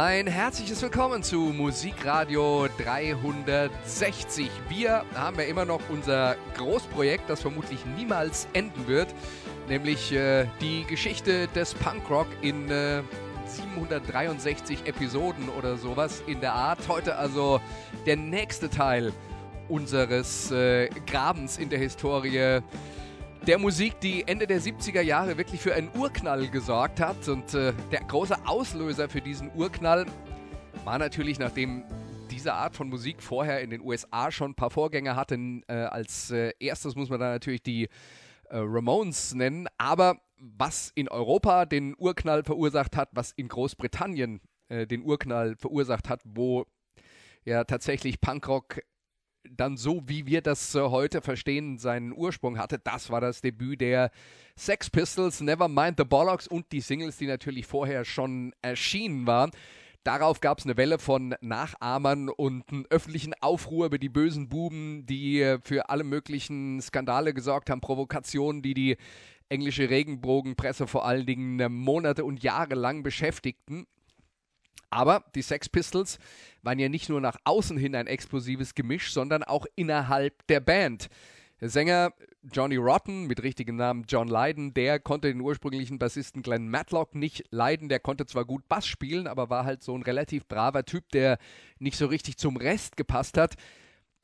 Ein herzliches Willkommen zu Musikradio 360. Wir haben ja immer noch unser Großprojekt, das vermutlich niemals enden wird, nämlich äh, die Geschichte des Punkrock in äh, 763 Episoden oder sowas in der Art. Heute also der nächste Teil unseres äh, Grabens in der Historie der Musik, die Ende der 70er Jahre wirklich für einen Urknall gesorgt hat. Und äh, der große Auslöser für diesen Urknall war natürlich, nachdem diese Art von Musik vorher in den USA schon ein paar Vorgänger hatten. Äh, als äh, erstes muss man da natürlich die äh, Ramones nennen. Aber was in Europa den Urknall verursacht hat, was in Großbritannien äh, den Urknall verursacht hat, wo ja tatsächlich Punkrock dann so, wie wir das äh, heute verstehen, seinen Ursprung hatte. Das war das Debüt der Sex Pistols, Nevermind the Bollocks und die Singles, die natürlich vorher schon erschienen waren. Darauf gab es eine Welle von Nachahmern und einen öffentlichen Aufruhr über die bösen Buben, die äh, für alle möglichen Skandale gesorgt haben, Provokationen, die die englische Regenbogenpresse vor allen Dingen äh, Monate und Jahre lang beschäftigten. Aber die Sex Pistols waren ja nicht nur nach außen hin ein explosives Gemisch, sondern auch innerhalb der Band. Der Sänger Johnny Rotten mit richtigem Namen John Lydon, der konnte den ursprünglichen Bassisten Glenn Matlock nicht leiden. Der konnte zwar gut Bass spielen, aber war halt so ein relativ braver Typ, der nicht so richtig zum Rest gepasst hat.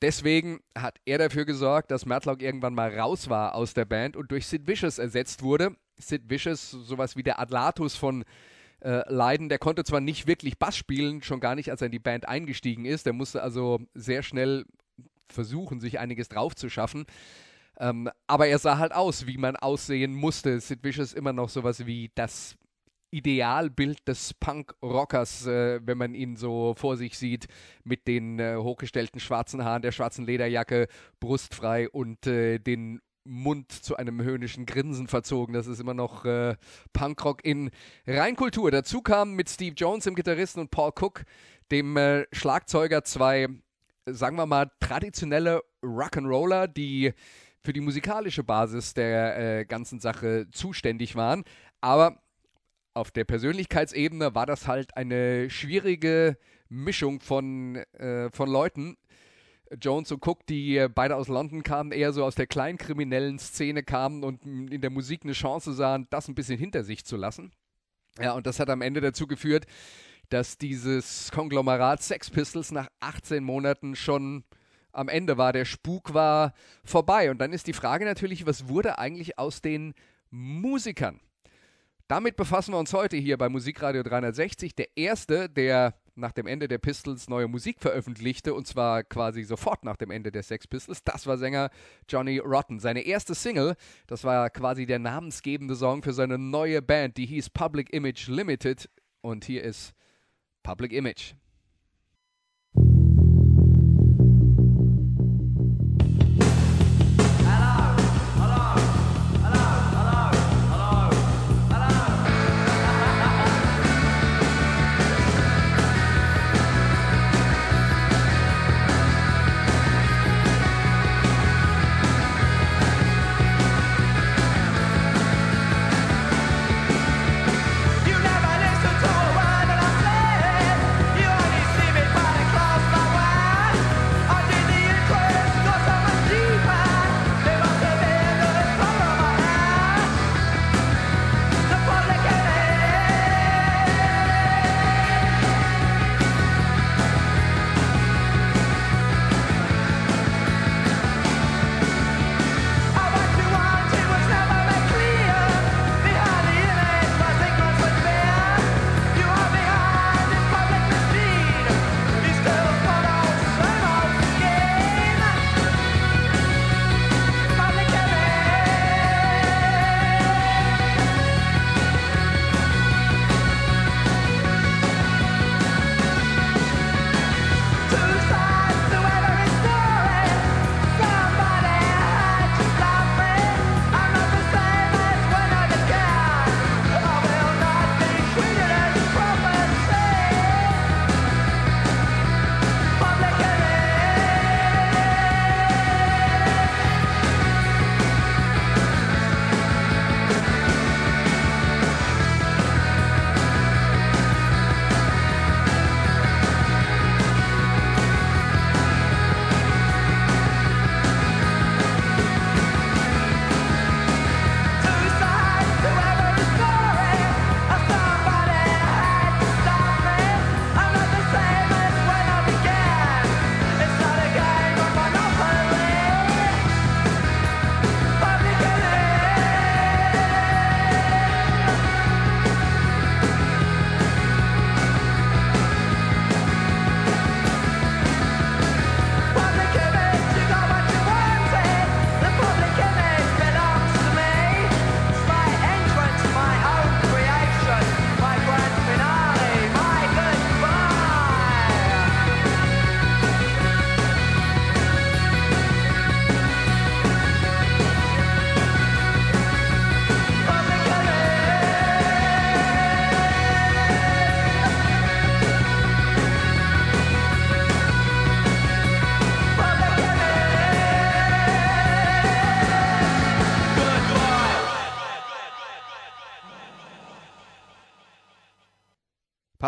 Deswegen hat er dafür gesorgt, dass Matlock irgendwann mal raus war aus der Band und durch Sid Vicious ersetzt wurde. Sid Vicious, sowas wie der Adlatus von äh, leiden. Der konnte zwar nicht wirklich Bass spielen, schon gar nicht, als er in die Band eingestiegen ist. Der musste also sehr schnell versuchen, sich einiges drauf zu schaffen. Ähm, aber er sah halt aus, wie man aussehen musste. Sid Vicious immer noch sowas wie das Idealbild des Punk-Rockers, äh, wenn man ihn so vor sich sieht, mit den äh, hochgestellten schwarzen Haaren, der schwarzen Lederjacke, brustfrei und äh, den Mund zu einem höhnischen Grinsen verzogen. Das ist immer noch äh, Punkrock in Reinkultur. Dazu kamen mit Steve Jones, dem Gitarristen, und Paul Cook, dem äh, Schlagzeuger, zwei, sagen wir mal, traditionelle Rock'n'Roller, die für die musikalische Basis der äh, ganzen Sache zuständig waren. Aber auf der Persönlichkeitsebene war das halt eine schwierige Mischung von, äh, von Leuten, Jones und Cook, die äh, beide aus London kamen, eher so aus der kleinkriminellen Szene kamen und in der Musik eine Chance sahen, das ein bisschen hinter sich zu lassen. Ja, und das hat am Ende dazu geführt, dass dieses Konglomerat Sex Pistols nach 18 Monaten schon am Ende war. Der Spuk war vorbei. Und dann ist die Frage natürlich, was wurde eigentlich aus den Musikern? Damit befassen wir uns heute hier bei Musikradio 360. Der erste, der nach dem Ende der Pistols neue Musik veröffentlichte und zwar quasi sofort nach dem Ende der Sex Pistols. Das war Sänger Johnny Rotten. Seine erste Single, das war quasi der namensgebende Song für seine neue Band, die hieß Public Image Limited und hier ist Public Image.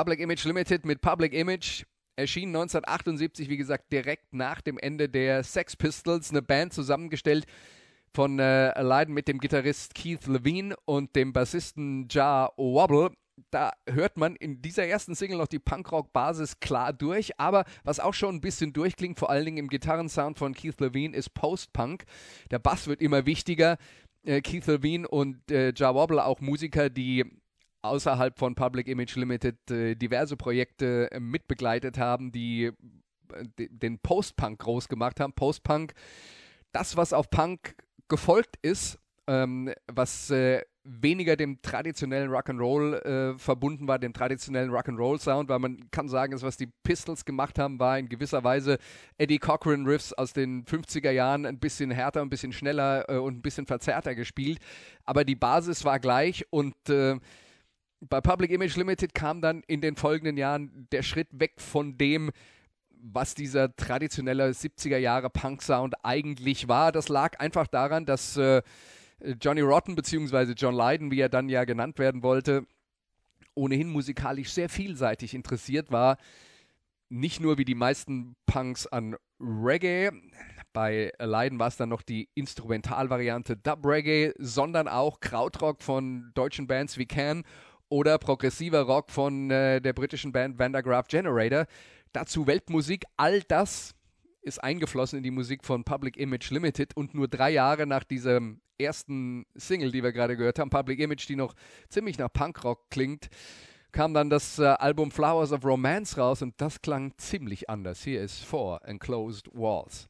Public Image Limited mit Public Image erschien 1978, wie gesagt, direkt nach dem Ende der Sex Pistols, eine Band zusammengestellt von äh, Leiden mit dem Gitarrist Keith Levine und dem Bassisten Ja Wobble. Da hört man in dieser ersten Single noch die Punkrock-Basis klar durch, aber was auch schon ein bisschen durchklingt, vor allen Dingen im Gitarrensound von Keith Levine, ist Post-Punk. Der Bass wird immer wichtiger. Äh, Keith Levine und äh, Ja Wobble, auch Musiker, die außerhalb von Public Image Limited äh, diverse Projekte äh, mitbegleitet haben, die äh, den Post-Punk groß gemacht haben. Post-Punk, das, was auf Punk gefolgt ist, ähm, was äh, weniger dem traditionellen Rock'n'Roll äh, verbunden war, dem traditionellen Rock'n'Roll-Sound, weil man kann sagen, das, was die Pistols gemacht haben, war in gewisser Weise Eddie Cochran-Riffs aus den 50er Jahren ein bisschen härter, ein bisschen schneller äh, und ein bisschen verzerrter gespielt. Aber die Basis war gleich und äh, bei Public Image Limited kam dann in den folgenden Jahren der Schritt weg von dem, was dieser traditionelle 70er Jahre Punk-Sound eigentlich war. Das lag einfach daran, dass äh, Johnny Rotten bzw. John Lydon, wie er dann ja genannt werden wollte, ohnehin musikalisch sehr vielseitig interessiert war. Nicht nur wie die meisten Punks an Reggae, bei Leiden war es dann noch die Instrumentalvariante Dub Reggae, sondern auch Krautrock von deutschen Bands wie Can oder progressiver Rock von äh, der britischen Band Vandergraaf Generator. Dazu Weltmusik, all das ist eingeflossen in die Musik von Public Image Limited und nur drei Jahre nach diesem ersten Single, die wir gerade gehört haben, Public Image, die noch ziemlich nach Punkrock klingt, kam dann das äh, Album Flowers of Romance raus und das klang ziemlich anders. Hier ist Four Enclosed Walls.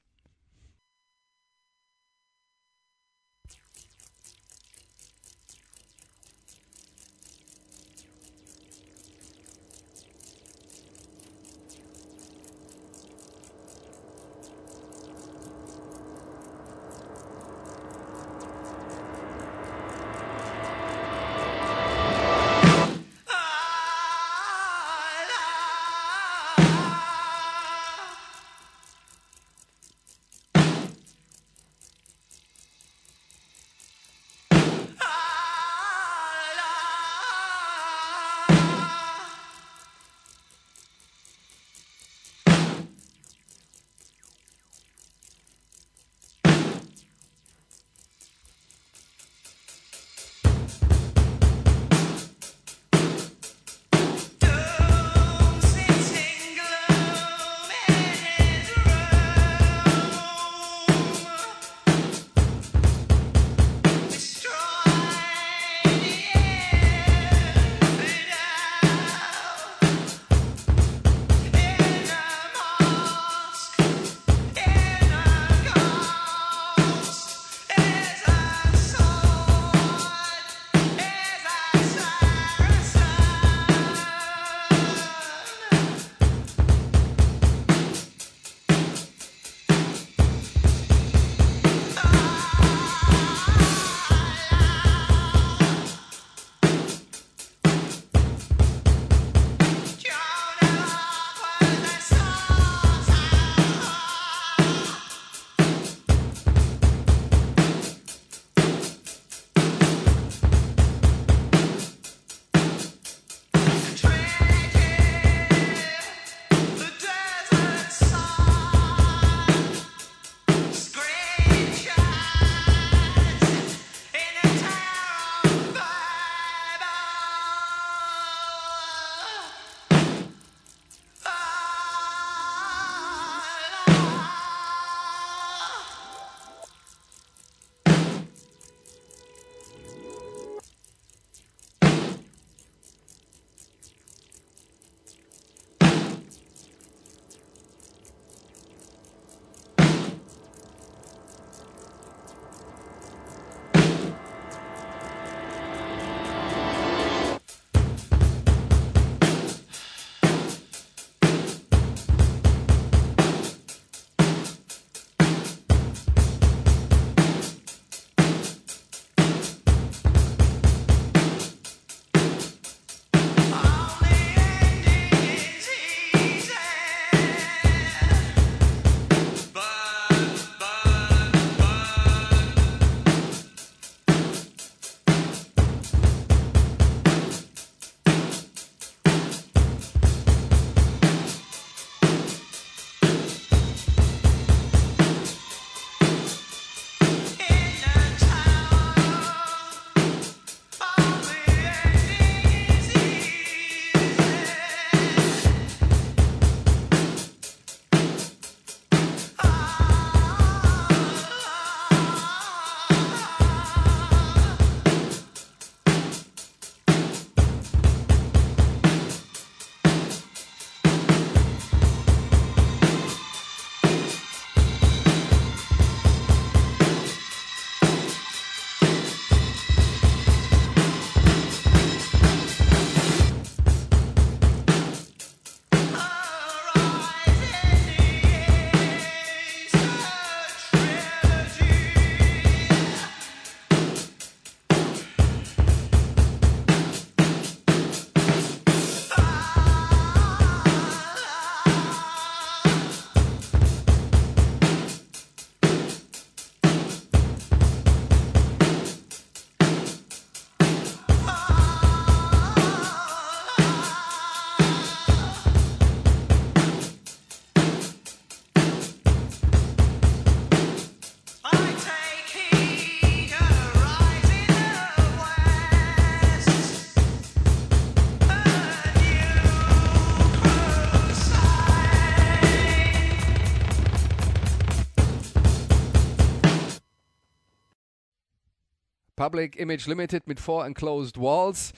Public Image Limited mit Four Enclosed Walls.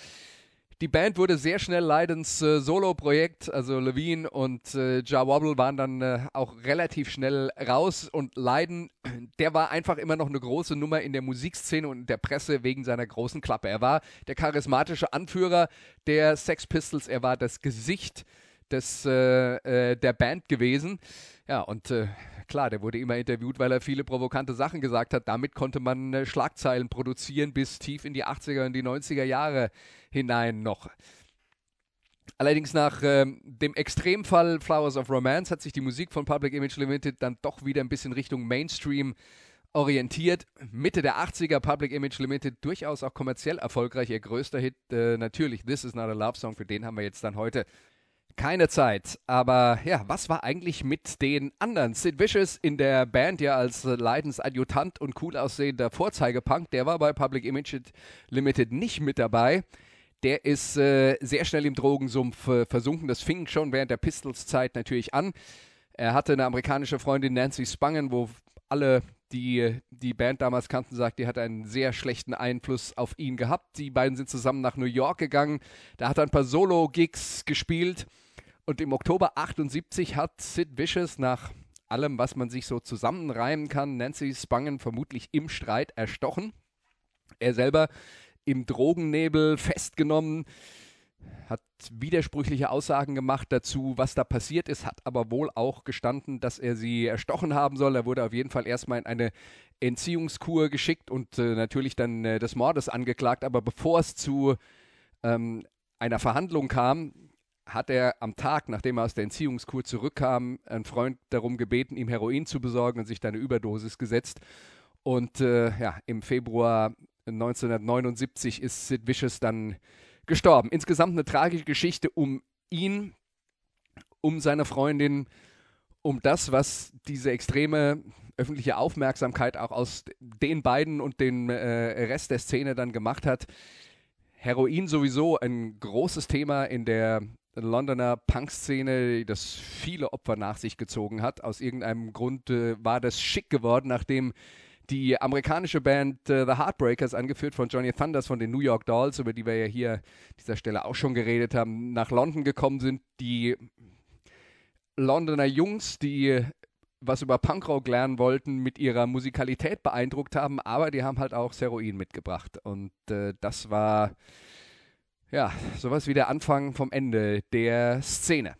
Die Band wurde sehr schnell Leidens äh, Solo-Projekt, also Levine und äh, Ja Wobble waren dann äh, auch relativ schnell raus und Leiden, der war einfach immer noch eine große Nummer in der Musikszene und der Presse wegen seiner großen Klappe. Er war der charismatische Anführer der Sex Pistols, er war das Gesicht des, äh, äh, der Band gewesen. Ja, und äh, klar, der wurde immer interviewt, weil er viele provokante Sachen gesagt hat. Damit konnte man äh, Schlagzeilen produzieren bis tief in die 80er und die 90er Jahre hinein noch. Allerdings nach ähm, dem Extremfall Flowers of Romance hat sich die Musik von Public Image Limited dann doch wieder ein bisschen Richtung Mainstream orientiert. Mitte der 80er Public Image Limited durchaus auch kommerziell erfolgreich. Ihr größter Hit äh, natürlich This Is Not a Love Song, für den haben wir jetzt dann heute keine Zeit. Aber ja, was war eigentlich mit den anderen? Sid Vicious in der Band ja als Leidensadjutant und cool aussehender Vorzeigepunk, der war bei Public Image Limited nicht mit dabei. Der ist äh, sehr schnell im Drogensumpf äh, versunken. Das fing schon während der Pistols-Zeit natürlich an. Er hatte eine amerikanische Freundin, Nancy Spangen, wo alle, die die Band damals kannten, sagt, die hat einen sehr schlechten Einfluss auf ihn gehabt. Die beiden sind zusammen nach New York gegangen. Da hat er ein paar Solo-Gigs gespielt. Und im Oktober 78 hat Sid Vicious nach allem, was man sich so zusammenreimen kann, Nancy Spangen vermutlich im Streit erstochen. Er selber im Drogennebel festgenommen, hat widersprüchliche Aussagen gemacht dazu, was da passiert ist, hat aber wohl auch gestanden, dass er sie erstochen haben soll. Er wurde auf jeden Fall erstmal in eine Entziehungskur geschickt und äh, natürlich dann äh, des Mordes angeklagt. Aber bevor es zu ähm, einer Verhandlung kam, hat er am Tag, nachdem er aus der Entziehungskur zurückkam, einen Freund darum gebeten, ihm Heroin zu besorgen und sich da eine Überdosis gesetzt. Und äh, ja, im Februar 1979 ist Sid Vicious dann gestorben. Insgesamt eine tragische Geschichte um ihn, um seine Freundin, um das, was diese extreme öffentliche Aufmerksamkeit auch aus den beiden und dem äh, Rest der Szene dann gemacht hat. Heroin sowieso ein großes Thema in der Londoner Punk-Szene, das viele Opfer nach sich gezogen hat. Aus irgendeinem Grund äh, war das schick geworden, nachdem die amerikanische Band äh, The Heartbreakers, angeführt von Johnny Thunders von den New York Dolls, über die wir ja hier an dieser Stelle auch schon geredet haben, nach London gekommen sind. Die Londoner Jungs, die was über Punkrock lernen wollten, mit ihrer Musikalität beeindruckt haben, aber die haben halt auch Heroin mitgebracht. Und äh, das war ja, sowas wie der Anfang vom Ende der Szene.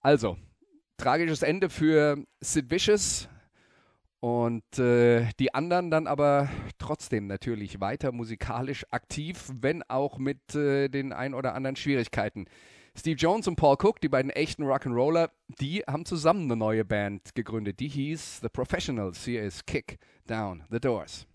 Also, tragisches Ende für Sid Vicious und äh, die anderen dann aber trotzdem natürlich weiter musikalisch aktiv, wenn auch mit äh, den ein oder anderen Schwierigkeiten. Steve Jones und Paul Cook, die beiden echten Rock'n'Roller, die haben zusammen eine neue Band gegründet. Die hieß The Professionals. Hier ist Kick Down the Doors.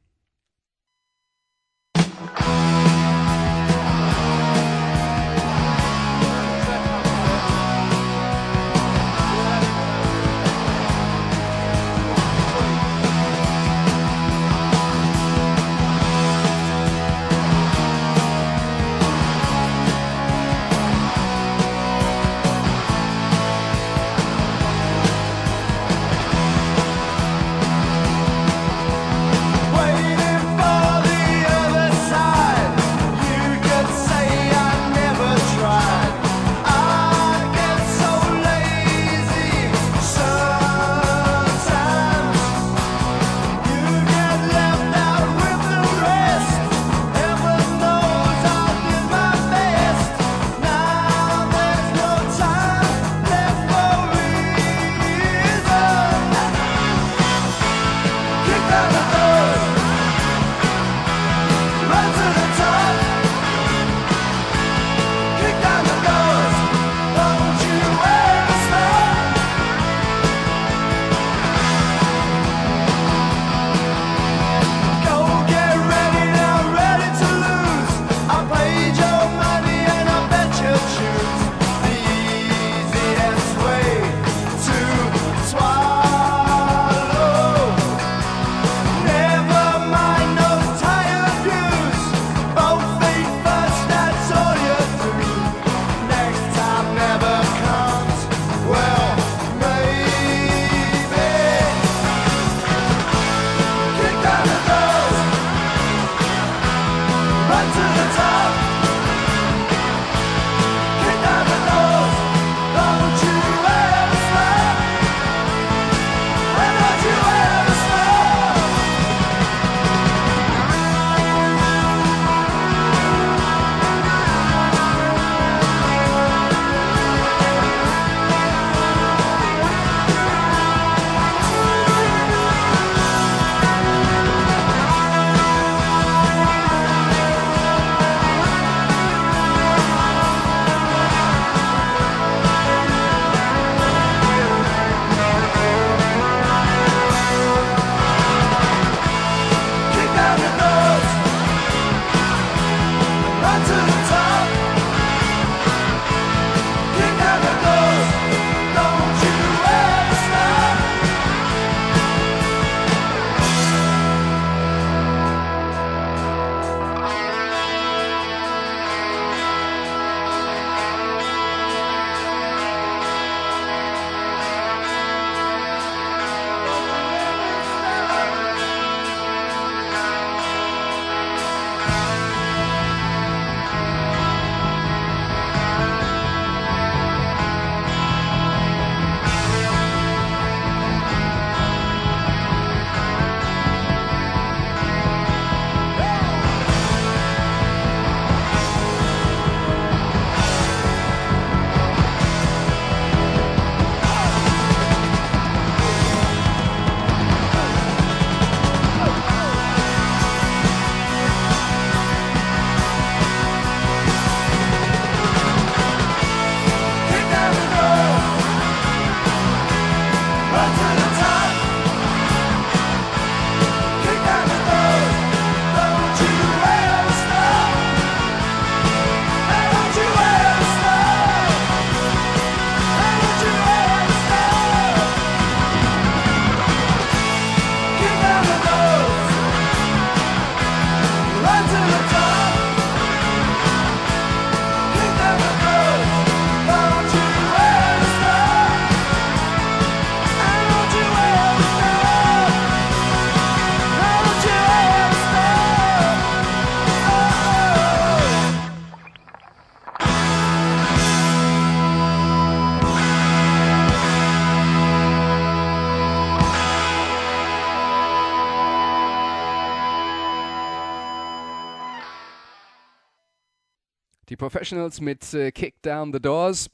Professionals mit äh, Kick Down the Doors.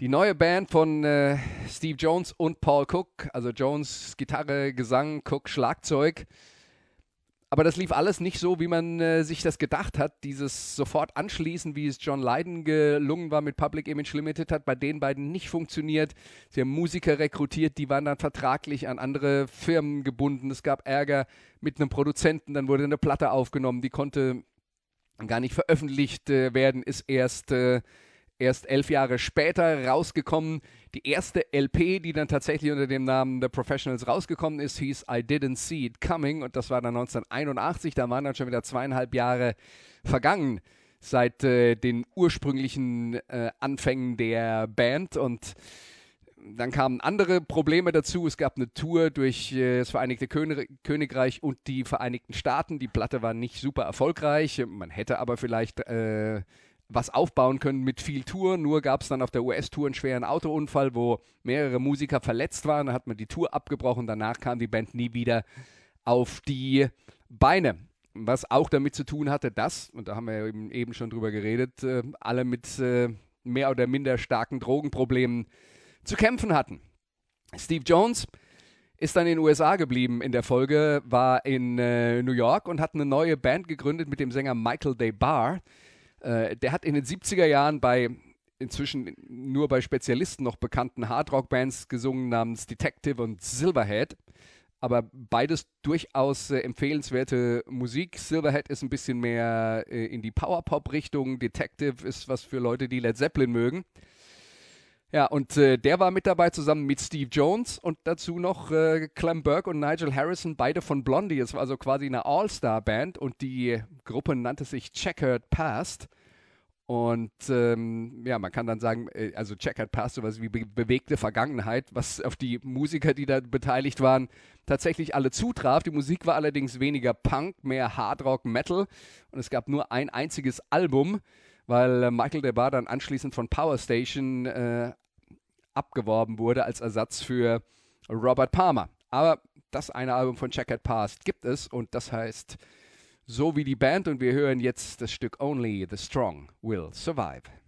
Die neue Band von äh, Steve Jones und Paul Cook, also Jones Gitarre, Gesang, Cook Schlagzeug. Aber das lief alles nicht so, wie man äh, sich das gedacht hat. Dieses sofort anschließen, wie es John Lydon gelungen war mit Public Image Limited, hat bei den beiden nicht funktioniert. Sie haben Musiker rekrutiert, die waren dann vertraglich an andere Firmen gebunden. Es gab Ärger mit einem Produzenten, dann wurde eine Platte aufgenommen, die konnte gar nicht veröffentlicht äh, werden, ist erst äh, erst elf Jahre später rausgekommen. Die erste LP, die dann tatsächlich unter dem Namen The Professionals rausgekommen ist, hieß I Didn't See It Coming und das war dann 1981. Da waren dann schon wieder zweieinhalb Jahre vergangen seit äh, den ursprünglichen äh, Anfängen der Band und dann kamen andere Probleme dazu. Es gab eine Tour durch äh, das Vereinigte König Königreich und die Vereinigten Staaten. Die Platte war nicht super erfolgreich. Man hätte aber vielleicht äh, was aufbauen können mit viel Tour. Nur gab es dann auf der US-Tour einen schweren Autounfall, wo mehrere Musiker verletzt waren. Da hat man die Tour abgebrochen. Danach kam die Band nie wieder auf die Beine. Was auch damit zu tun hatte, dass, und da haben wir eben, eben schon drüber geredet, äh, alle mit äh, mehr oder minder starken Drogenproblemen zu kämpfen hatten. Steve Jones ist dann in den USA geblieben in der Folge, war in äh, New York und hat eine neue Band gegründet mit dem Sänger Michael Day Barr. Äh, der hat in den 70er Jahren bei inzwischen nur bei Spezialisten noch bekannten Hardrock-Bands gesungen namens Detective und Silverhead. Aber beides durchaus äh, empfehlenswerte Musik. Silverhead ist ein bisschen mehr äh, in die Power-Pop-Richtung. Detective ist was für Leute, die Led Zeppelin mögen. Ja, und äh, der war mit dabei zusammen mit Steve Jones und dazu noch äh, Clem Burke und Nigel Harrison, beide von Blondie. Es war also quasi eine All-Star-Band und die Gruppe nannte sich Checkered Past. Und ähm, ja, man kann dann sagen, äh, also Checkered Past, sowas wie be bewegte Vergangenheit, was auf die Musiker, die da beteiligt waren, tatsächlich alle zutraf. Die Musik war allerdings weniger Punk, mehr Hardrock, Metal und es gab nur ein einziges Album, weil äh, Michael DeBar dann anschließend von Power Station äh, abgeworben wurde als Ersatz für Robert Palmer. Aber das eine Album von Checkered Past gibt es und das heißt so wie die Band und wir hören jetzt das Stück Only the Strong Will Survive.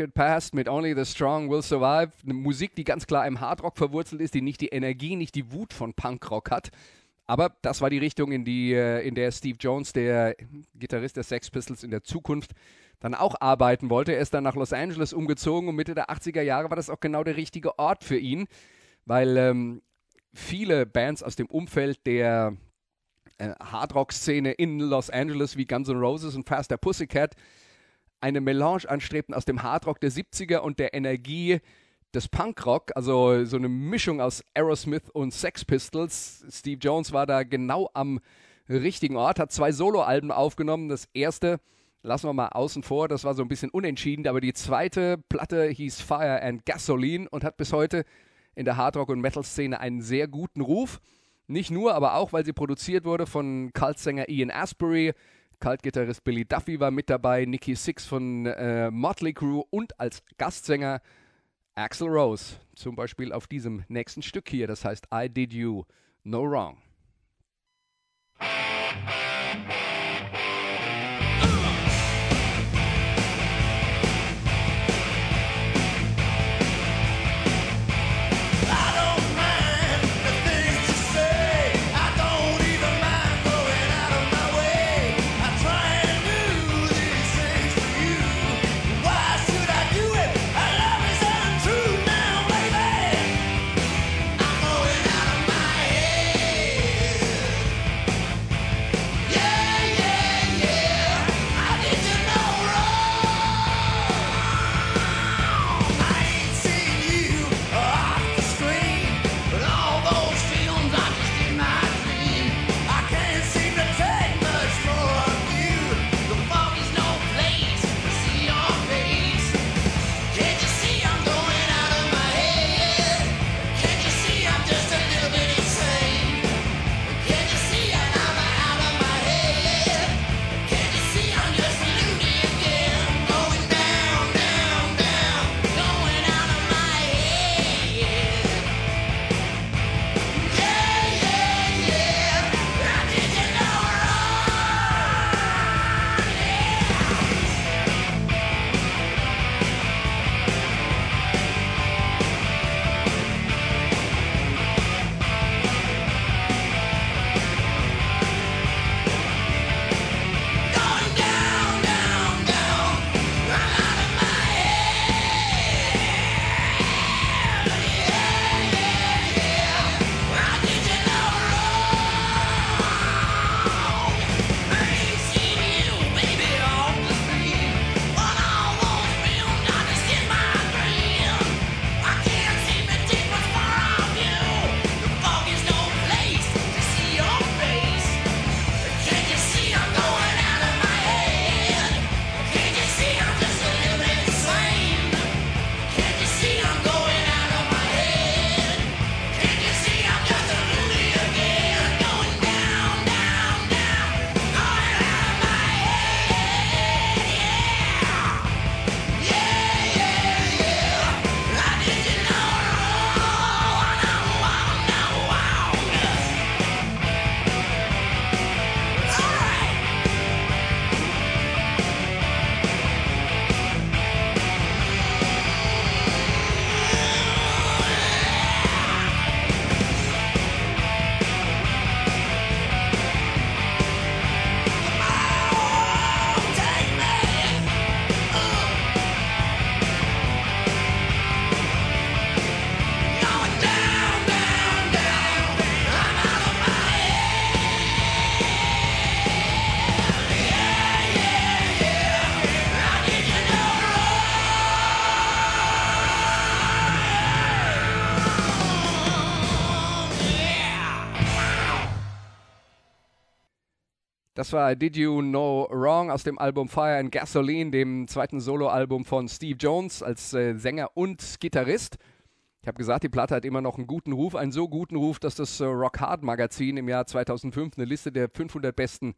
Checkered Past mit Only the Strong Will Survive. Eine Musik, die ganz klar im Hardrock verwurzelt ist, die nicht die Energie, nicht die Wut von Punkrock hat. Aber das war die Richtung, in, die, äh, in der Steve Jones, der Gitarrist der Sex Pistols, in der Zukunft dann auch arbeiten wollte. Er ist dann nach Los Angeles umgezogen und Mitte der 80er Jahre war das auch genau der richtige Ort für ihn, weil ähm, viele Bands aus dem Umfeld der äh, Hardrock-Szene in Los Angeles wie Guns N' Roses und Faster Pussycat eine Melange anstrebten aus dem Hardrock der 70er und der Energie des Punkrock, also so eine Mischung aus Aerosmith und Sex Pistols. Steve Jones war da genau am richtigen Ort, hat zwei Soloalben aufgenommen. Das erste lassen wir mal außen vor, das war so ein bisschen unentschieden, aber die zweite Platte hieß Fire and Gasoline und hat bis heute in der Hardrock- und Metal-Szene einen sehr guten Ruf. Nicht nur, aber auch, weil sie produziert wurde von Cult-Sänger Ian Asbury, Cult-Gitarrist Billy Duffy war mit dabei, Nicky Six von äh, Motley Crue und als Gastsänger Axel Rose, zum Beispiel auf diesem nächsten Stück hier, das heißt I Did You No Wrong. Das war Did You Know Wrong aus dem Album Fire and Gasoline, dem zweiten Soloalbum von Steve Jones als äh, Sänger und Gitarrist. Ich habe gesagt, die Platte hat immer noch einen guten Ruf, einen so guten Ruf, dass das äh, Rock Hard Magazin im Jahr 2005 eine Liste der 500 besten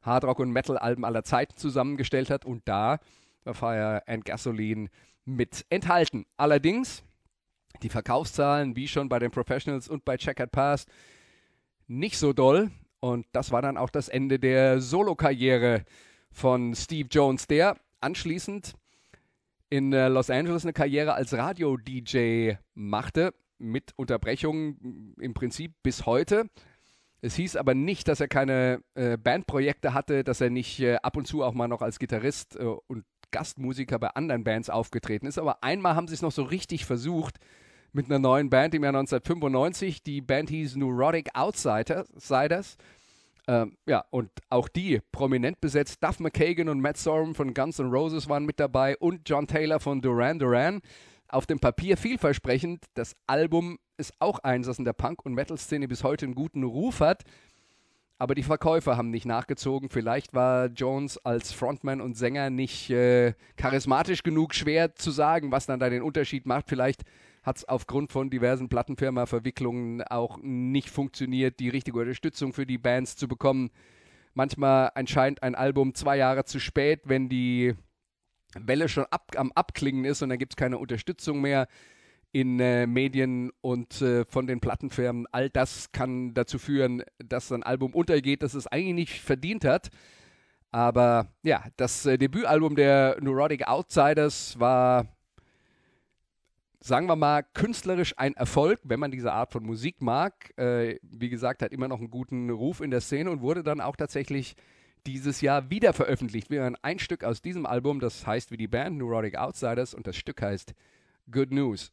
Hardrock- und Metal-Alben aller Zeiten zusammengestellt hat und da war Fire and Gasoline mit enthalten. Allerdings die Verkaufszahlen, wie schon bei den Professionals und bei Checkered Past, nicht so doll. Und das war dann auch das Ende der Solokarriere von Steve Jones, der anschließend in äh, Los Angeles eine Karriere als Radio-DJ machte, mit Unterbrechungen im Prinzip bis heute. Es hieß aber nicht, dass er keine äh, Bandprojekte hatte, dass er nicht äh, ab und zu auch mal noch als Gitarrist äh, und Gastmusiker bei anderen Bands aufgetreten ist. Aber einmal haben sie es noch so richtig versucht mit einer neuen Band im Jahr 1995. Die Band hieß Neurotic Outsiders. Ähm, ja, und auch die prominent besetzt. Duff McKagan und Matt Sorum von Guns N' Roses waren mit dabei und John Taylor von Duran Duran. Auf dem Papier vielversprechend. Das Album ist auch eins, das in der Punk- und Metal-Szene bis heute einen guten Ruf hat. Aber die Verkäufer haben nicht nachgezogen. Vielleicht war Jones als Frontman und Sänger nicht äh, charismatisch genug, schwer zu sagen, was dann da den Unterschied macht. Vielleicht hat es aufgrund von diversen Plattenfirma-Verwicklungen auch nicht funktioniert, die richtige Unterstützung für die Bands zu bekommen. Manchmal erscheint ein Album zwei Jahre zu spät, wenn die Welle schon ab, am Abklingen ist und dann gibt es keine Unterstützung mehr in äh, Medien und äh, von den Plattenfirmen. All das kann dazu führen, dass ein Album untergeht, das es eigentlich nicht verdient hat. Aber ja, das äh, Debütalbum der Neurotic Outsiders war sagen wir mal, künstlerisch ein Erfolg, wenn man diese Art von Musik mag. Äh, wie gesagt, hat immer noch einen guten Ruf in der Szene und wurde dann auch tatsächlich dieses Jahr wieder veröffentlicht. Wir hören ein Stück aus diesem Album, das heißt wie die Band Neurotic Outsiders und das Stück heißt Good News.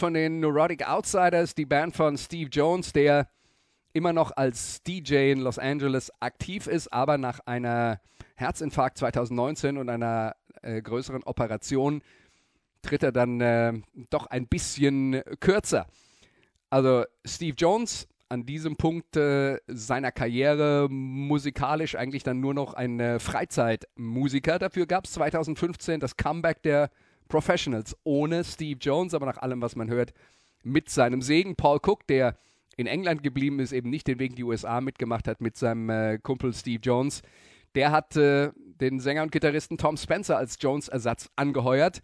Von den Neurotic Outsiders, die Band von Steve Jones, der immer noch als DJ in Los Angeles aktiv ist, aber nach einer Herzinfarkt 2019 und einer äh, größeren Operation tritt er dann äh, doch ein bisschen kürzer. Also Steve Jones an diesem Punkt äh, seiner Karriere musikalisch eigentlich dann nur noch ein äh, Freizeitmusiker. Dafür gab es 2015 das Comeback der Professionals ohne Steve Jones, aber nach allem, was man hört, mit seinem Segen. Paul Cook, der in England geblieben ist, eben nicht den Weg in die USA mitgemacht hat mit seinem äh, Kumpel Steve Jones. Der hat äh, den Sänger und Gitarristen Tom Spencer als Jones-Ersatz angeheuert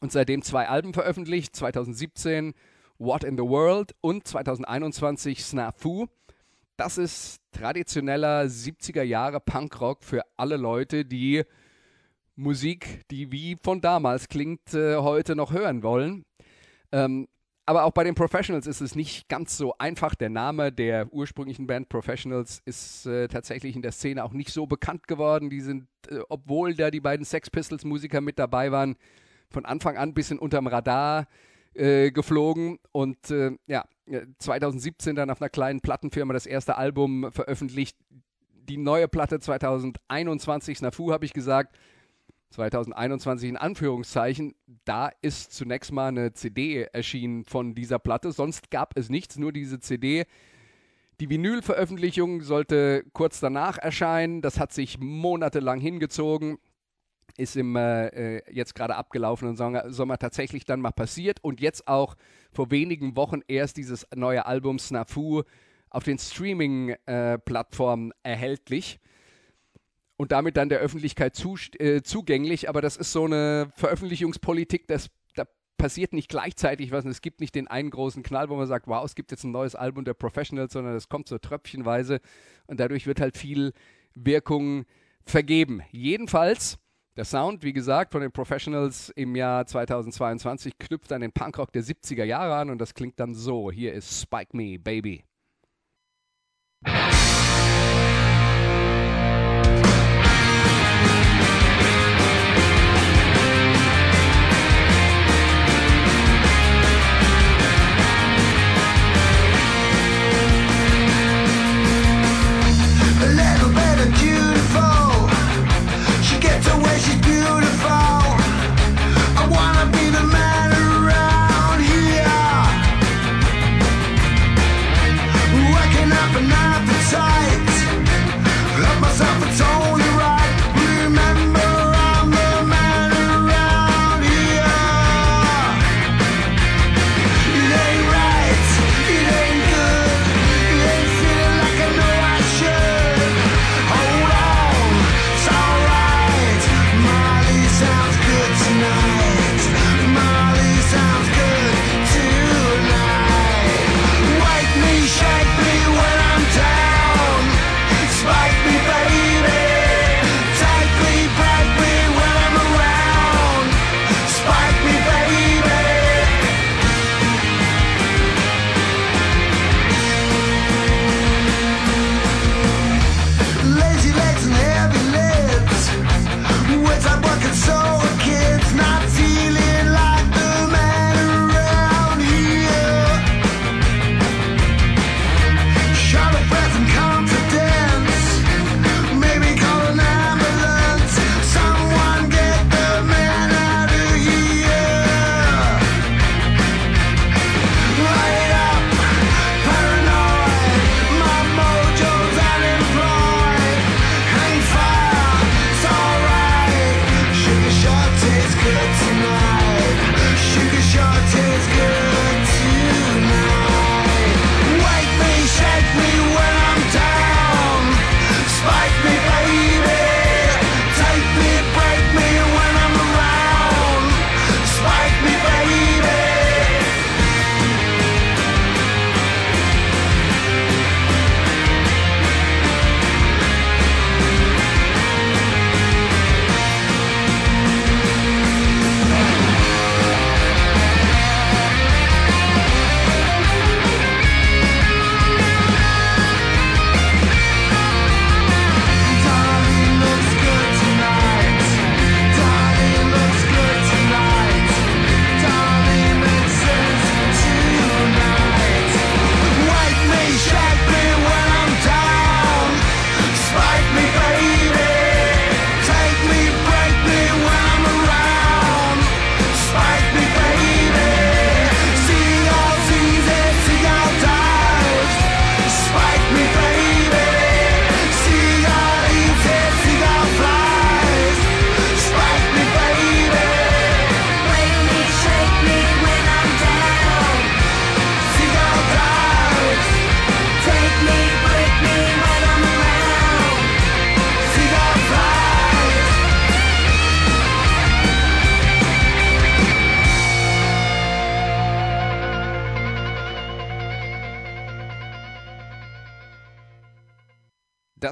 und seitdem zwei Alben veröffentlicht. 2017 What in the World und 2021 Snafu. Das ist traditioneller 70er Jahre Punkrock für alle Leute, die Musik, die wie von damals klingt, äh, heute noch hören wollen. Ähm, aber auch bei den Professionals ist es nicht ganz so einfach. Der Name der ursprünglichen Band Professionals ist äh, tatsächlich in der Szene auch nicht so bekannt geworden. Die sind, äh, obwohl da die beiden Sex Pistols Musiker mit dabei waren, von Anfang an ein bisschen unterm Radar äh, geflogen und äh, ja, 2017 dann auf einer kleinen Plattenfirma das erste Album veröffentlicht. Die neue Platte 2021, Snafu habe ich gesagt, 2021 in Anführungszeichen, da ist zunächst mal eine CD erschienen von dieser Platte, sonst gab es nichts, nur diese CD. Die Vinylveröffentlichung sollte kurz danach erscheinen, das hat sich monatelang hingezogen. Ist im äh, äh, jetzt gerade abgelaufenen Sommer, Sommer, tatsächlich dann mal passiert. Und jetzt auch vor wenigen Wochen erst dieses neue Album Snafu auf den Streaming-Plattformen äh, erhältlich und damit dann der Öffentlichkeit zu, äh, zugänglich. Aber das ist so eine Veröffentlichungspolitik, da passiert nicht gleichzeitig was. Und es gibt nicht den einen großen Knall, wo man sagt, wow, es gibt jetzt ein neues Album der Professionals, sondern es kommt so tröpfchenweise und dadurch wird halt viel Wirkung vergeben. Jedenfalls der Sound, wie gesagt, von den Professionals im Jahr 2022 knüpft an den Punkrock der 70er Jahre an und das klingt dann so. Hier ist Spike Me, Baby.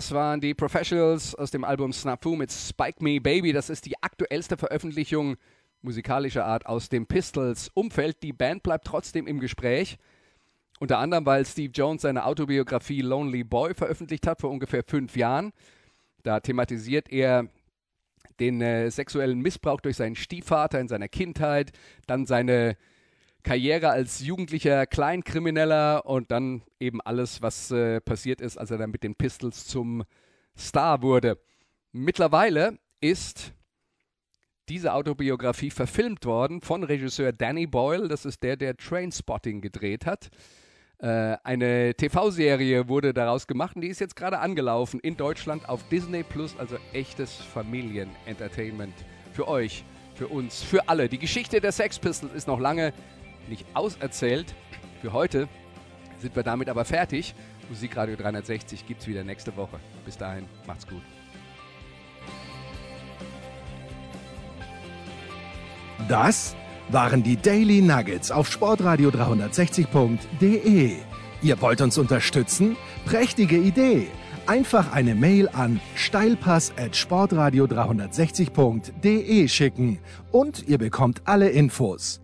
Das waren die Professionals aus dem Album Snafu mit Spike Me Baby. Das ist die aktuellste Veröffentlichung musikalischer Art aus dem Pistols-Umfeld. Die Band bleibt trotzdem im Gespräch. Unter anderem, weil Steve Jones seine Autobiografie Lonely Boy veröffentlicht hat vor ungefähr fünf Jahren. Da thematisiert er den äh, sexuellen Missbrauch durch seinen Stiefvater in seiner Kindheit, dann seine Karriere als jugendlicher Kleinkrimineller und dann eben alles, was äh, passiert ist, als er dann mit den Pistols zum Star wurde. Mittlerweile ist diese Autobiografie verfilmt worden von Regisseur Danny Boyle. Das ist der, der Trainspotting gedreht hat. Äh, eine TV-Serie wurde daraus gemacht und die ist jetzt gerade angelaufen in Deutschland auf Disney Plus, also echtes Familienentertainment für euch, für uns, für alle. Die Geschichte der Sex Pistols ist noch lange nicht auserzählt. Für heute sind wir damit aber fertig. Musikradio 360 gibt es wieder nächste Woche. Bis dahin, macht's gut. Das waren die Daily Nuggets auf sportradio 360.de. Ihr wollt uns unterstützen? Prächtige Idee! Einfach eine Mail an steilpass at sportradio 360.de schicken und ihr bekommt alle Infos.